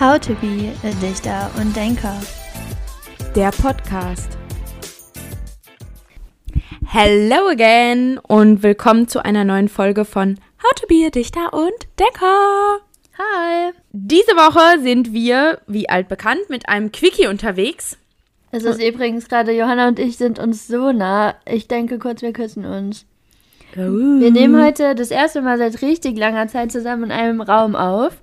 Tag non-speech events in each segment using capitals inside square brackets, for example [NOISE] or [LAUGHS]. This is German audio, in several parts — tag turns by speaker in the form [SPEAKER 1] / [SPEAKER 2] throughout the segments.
[SPEAKER 1] How to be a Dichter und Denker.
[SPEAKER 2] Der Podcast. Hello again und willkommen zu einer neuen Folge von How to be a Dichter und Denker.
[SPEAKER 1] Hi.
[SPEAKER 2] Diese Woche sind wir, wie altbekannt, mit einem Quickie unterwegs.
[SPEAKER 1] Es ist übrigens gerade, Johanna und ich sind uns so nah. Ich denke kurz, wir küssen uns. Wir nehmen heute das erste Mal seit richtig langer Zeit zusammen in einem Raum auf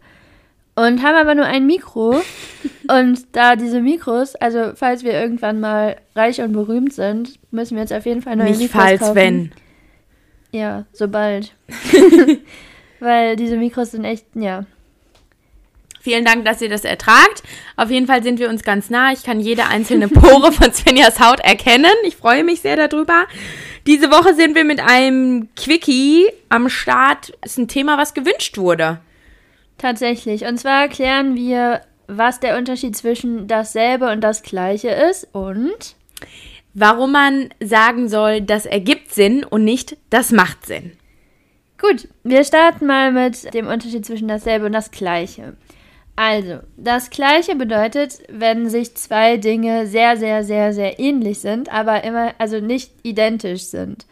[SPEAKER 1] und haben aber nur ein Mikro. [LAUGHS] und da diese Mikros, also falls wir irgendwann mal reich und berühmt sind, müssen wir jetzt auf jeden Fall neue
[SPEAKER 2] Nicht
[SPEAKER 1] Mikros
[SPEAKER 2] falls
[SPEAKER 1] kaufen.
[SPEAKER 2] wenn.
[SPEAKER 1] Ja, sobald. [LAUGHS] Weil diese Mikros sind echt, ja.
[SPEAKER 2] Vielen Dank, dass ihr das ertragt. Auf jeden Fall sind wir uns ganz nah. Ich kann jede einzelne Pore von Svenjas Haut erkennen. Ich freue mich sehr darüber. Diese Woche sind wir mit einem Quickie am Start. Ist ein Thema, was gewünscht wurde.
[SPEAKER 1] Tatsächlich. Und zwar erklären wir, was der Unterschied zwischen dasselbe und das gleiche ist und
[SPEAKER 2] Warum man sagen soll, das ergibt Sinn und nicht das macht Sinn.
[SPEAKER 1] Gut, wir starten mal mit dem Unterschied zwischen dasselbe und das Gleiche. Also, das Gleiche bedeutet, wenn sich zwei Dinge sehr, sehr, sehr, sehr ähnlich sind, aber immer, also nicht identisch sind.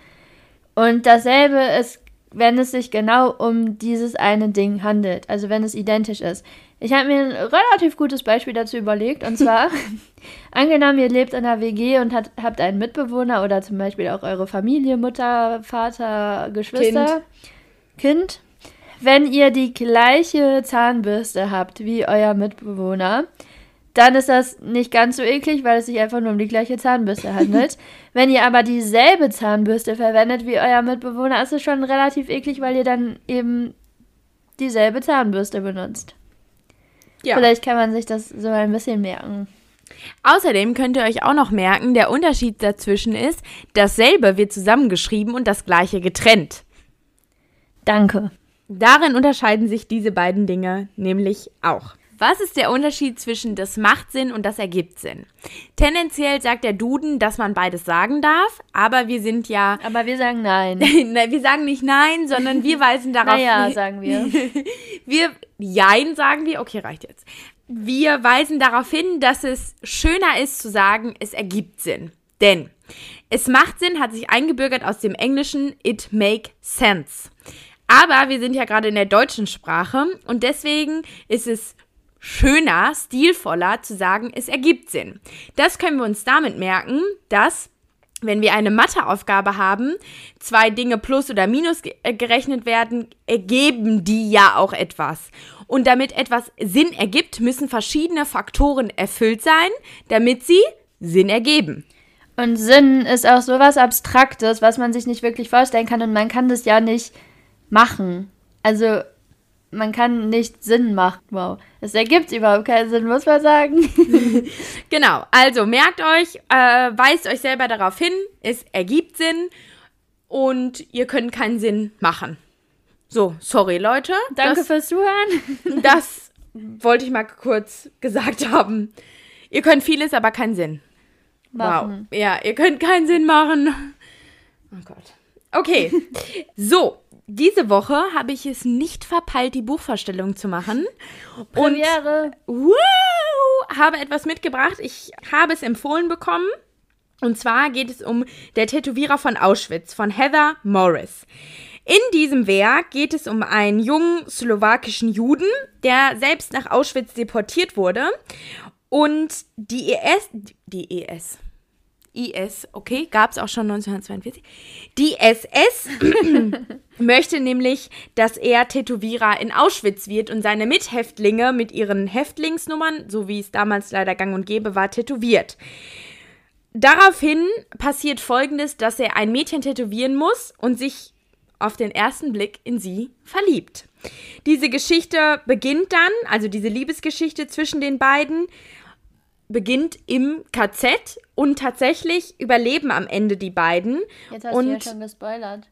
[SPEAKER 1] Und dasselbe ist, wenn es sich genau um dieses eine Ding handelt, also wenn es identisch ist. Ich habe mir ein relativ gutes Beispiel dazu überlegt, und zwar, [LAUGHS] angenommen, ihr lebt in einer WG und hat, habt einen Mitbewohner oder zum Beispiel auch eure Familie, Mutter, Vater, Geschwister. Kind, wenn ihr die gleiche Zahnbürste habt wie euer Mitbewohner, dann ist das nicht ganz so eklig, weil es sich einfach nur um die gleiche Zahnbürste handelt. [LAUGHS] wenn ihr aber dieselbe Zahnbürste verwendet wie euer Mitbewohner, ist es schon relativ eklig, weil ihr dann eben dieselbe Zahnbürste benutzt.
[SPEAKER 2] Ja.
[SPEAKER 1] Vielleicht kann man sich das so ein bisschen merken.
[SPEAKER 2] Außerdem könnt ihr euch auch noch merken, der Unterschied dazwischen ist, dasselbe wird zusammengeschrieben und das gleiche getrennt.
[SPEAKER 1] Danke.
[SPEAKER 2] Darin unterscheiden sich diese beiden Dinge nämlich auch. Was ist der Unterschied zwischen das macht Sinn und das ergibt Sinn? Tendenziell sagt der Duden, dass man beides sagen darf, aber wir sind ja,
[SPEAKER 1] Aber wir sagen nein. [LAUGHS]
[SPEAKER 2] Nein, wir sagen nicht nein, sondern wir weisen [LAUGHS] darauf
[SPEAKER 1] naja, sagen wir. [LAUGHS]
[SPEAKER 2] wir, jein sagen wir, okay, reicht jetzt. Wir weisen darauf hin, dass es schöner ist zu sagen, es ergibt Sinn. Denn es macht Sinn, hat sich eingebürgert aus dem Englischen it make sense. Aber wir sind ja gerade in der deutschen Sprache und deswegen ist es schöner, stilvoller zu sagen, es ergibt Sinn. Das können wir uns damit merken, dass wenn wir eine Matheaufgabe haben, zwei Dinge plus oder minus äh, gerechnet werden, ergeben die ja auch etwas. Und damit etwas Sinn ergibt, müssen verschiedene Faktoren erfüllt sein, damit sie Sinn ergeben.
[SPEAKER 1] Und Sinn ist auch sowas Abstraktes, was man sich nicht wirklich vorstellen kann und man kann das ja nicht machen. Also man kann nicht Sinn machen. Wow. Es ergibt überhaupt keinen Sinn, muss man sagen. [LAUGHS]
[SPEAKER 2] Genau, also merkt euch, äh, weist euch selber darauf hin, es ergibt Sinn und ihr könnt keinen Sinn machen. So, sorry Leute.
[SPEAKER 1] Danke
[SPEAKER 2] das,
[SPEAKER 1] fürs Zuhören. [LAUGHS]
[SPEAKER 2] Das wollte ich mal kurz gesagt haben. Ihr könnt vieles, aber keinen Sinn.
[SPEAKER 1] Machen.
[SPEAKER 2] Wow. Ja, ihr könnt keinen Sinn machen. Oh Gott. Okay. [LAUGHS] so, diese Woche habe ich es nicht verpeilt, die Buchvorstellung zu machen. Und
[SPEAKER 1] Premiere.
[SPEAKER 2] wow, habe etwas mitgebracht. Ich habe es empfohlen bekommen. Und zwar geht es um Der Tätowierer von Auschwitz von Heather Morris. In diesem Werk geht es um einen jungen slowakischen Juden, der selbst nach Auschwitz deportiert wurde. Und die ES, die ES, IS, okay, gab es auch schon 1942. Die SS [COUGHS] möchte nämlich, dass er Tätowierer in Auschwitz wird und seine Mithäftlinge mit ihren Häftlingsnummern, so wie es damals leider gang und gäbe war, tätowiert. Daraufhin passiert folgendes, dass er ein Mädchen tätowieren muss und sich auf den ersten Blick in sie verliebt. Diese Geschichte beginnt dann, also diese Liebesgeschichte zwischen den beiden, beginnt im KZ und tatsächlich überleben am Ende die beiden.
[SPEAKER 1] Jetzt hast
[SPEAKER 2] und
[SPEAKER 1] du ja schon gespoilert.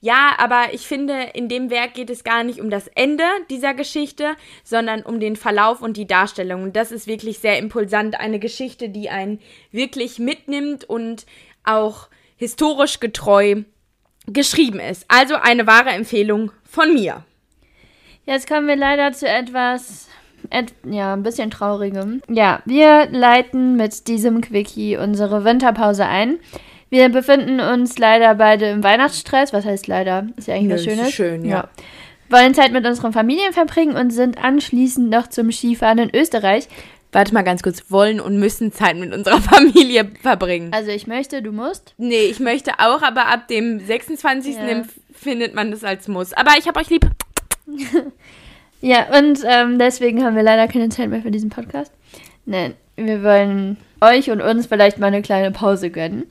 [SPEAKER 2] ja, aber ich finde, in dem Werk geht es gar nicht um das Ende dieser Geschichte, sondern um den Verlauf und die Darstellung. Und das ist wirklich sehr impulsant. Eine Geschichte, die einen wirklich mitnimmt und auch historisch getreu geschrieben ist. Also eine wahre Empfehlung von mir.
[SPEAKER 1] Jetzt kommen wir leider zu etwas ja, ein bisschen traurigem. Ja, wir leiten mit diesem Quickie unsere Winterpause ein. Wir befinden uns leider beide im Weihnachtsstress. Was heißt leider? Ist ja eigentlich
[SPEAKER 2] Nö,
[SPEAKER 1] was
[SPEAKER 2] ist
[SPEAKER 1] Schönes.
[SPEAKER 2] schön, ja.
[SPEAKER 1] Wollen Zeit mit unseren Familien verbringen und sind anschließend noch zum Skifahren in Österreich.
[SPEAKER 2] Warte mal ganz kurz. Wollen und müssen Zeit mit unserer [LAUGHS] Familie verbringen.
[SPEAKER 1] Also ich möchte, du musst.
[SPEAKER 2] Nee, ich möchte auch, aber ab dem 26.
[SPEAKER 1] Ja.
[SPEAKER 2] empfindet man das als Muss. Aber ich hab euch lieb. [LAUGHS]
[SPEAKER 1] Ja, und ähm, deswegen haben wir leider keine Zeit mehr für diesen Podcast. Nein, wir wollen euch und uns vielleicht mal eine kleine Pause gönnen.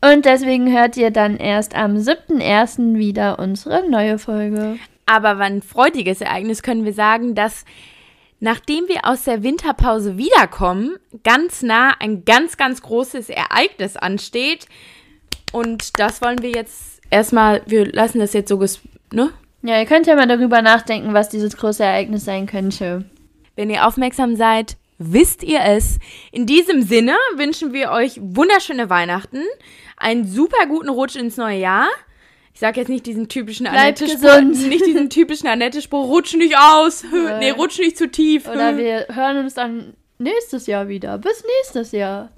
[SPEAKER 1] Und deswegen hört ihr dann erst am 7.1. wieder unsere neue Folge.
[SPEAKER 2] Aber war ein freudiges Ereignis, können wir sagen, dass nachdem wir aus der Winterpause wiederkommen, ganz nah ein ganz, ganz großes Ereignis ansteht. Und das wollen wir jetzt erstmal, wir lassen das jetzt so, ne?
[SPEAKER 1] Ja, ihr könnt ja mal darüber nachdenken, was dieses große Ereignis sein könnte.
[SPEAKER 2] Wenn ihr aufmerksam seid, wisst ihr es. In diesem Sinne wünschen wir euch wunderschöne Weihnachten, einen super guten Rutsch ins neue Jahr. Ich sag jetzt nicht diesen typischen Annette-Spruch, nicht diesen typischen Annette-Spruch, rutsch nicht aus,
[SPEAKER 1] Ja. [LAUGHS]
[SPEAKER 2] nee, rutsch nicht zu tief.
[SPEAKER 1] Oder wir hören uns dann nächstes Jahr wieder. Bis nächstes Jahr.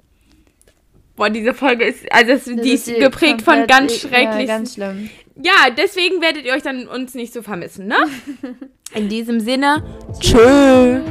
[SPEAKER 2] Boah, diese Folge ist, also es, die ist geprägt von ganz
[SPEAKER 1] Ja,
[SPEAKER 2] schrecklichen.
[SPEAKER 1] ganz schlimm.
[SPEAKER 2] Ja, deswegen werdet ihr euch dann uns nicht so vermissen, ne? [LAUGHS] In diesem Sinne, tschö.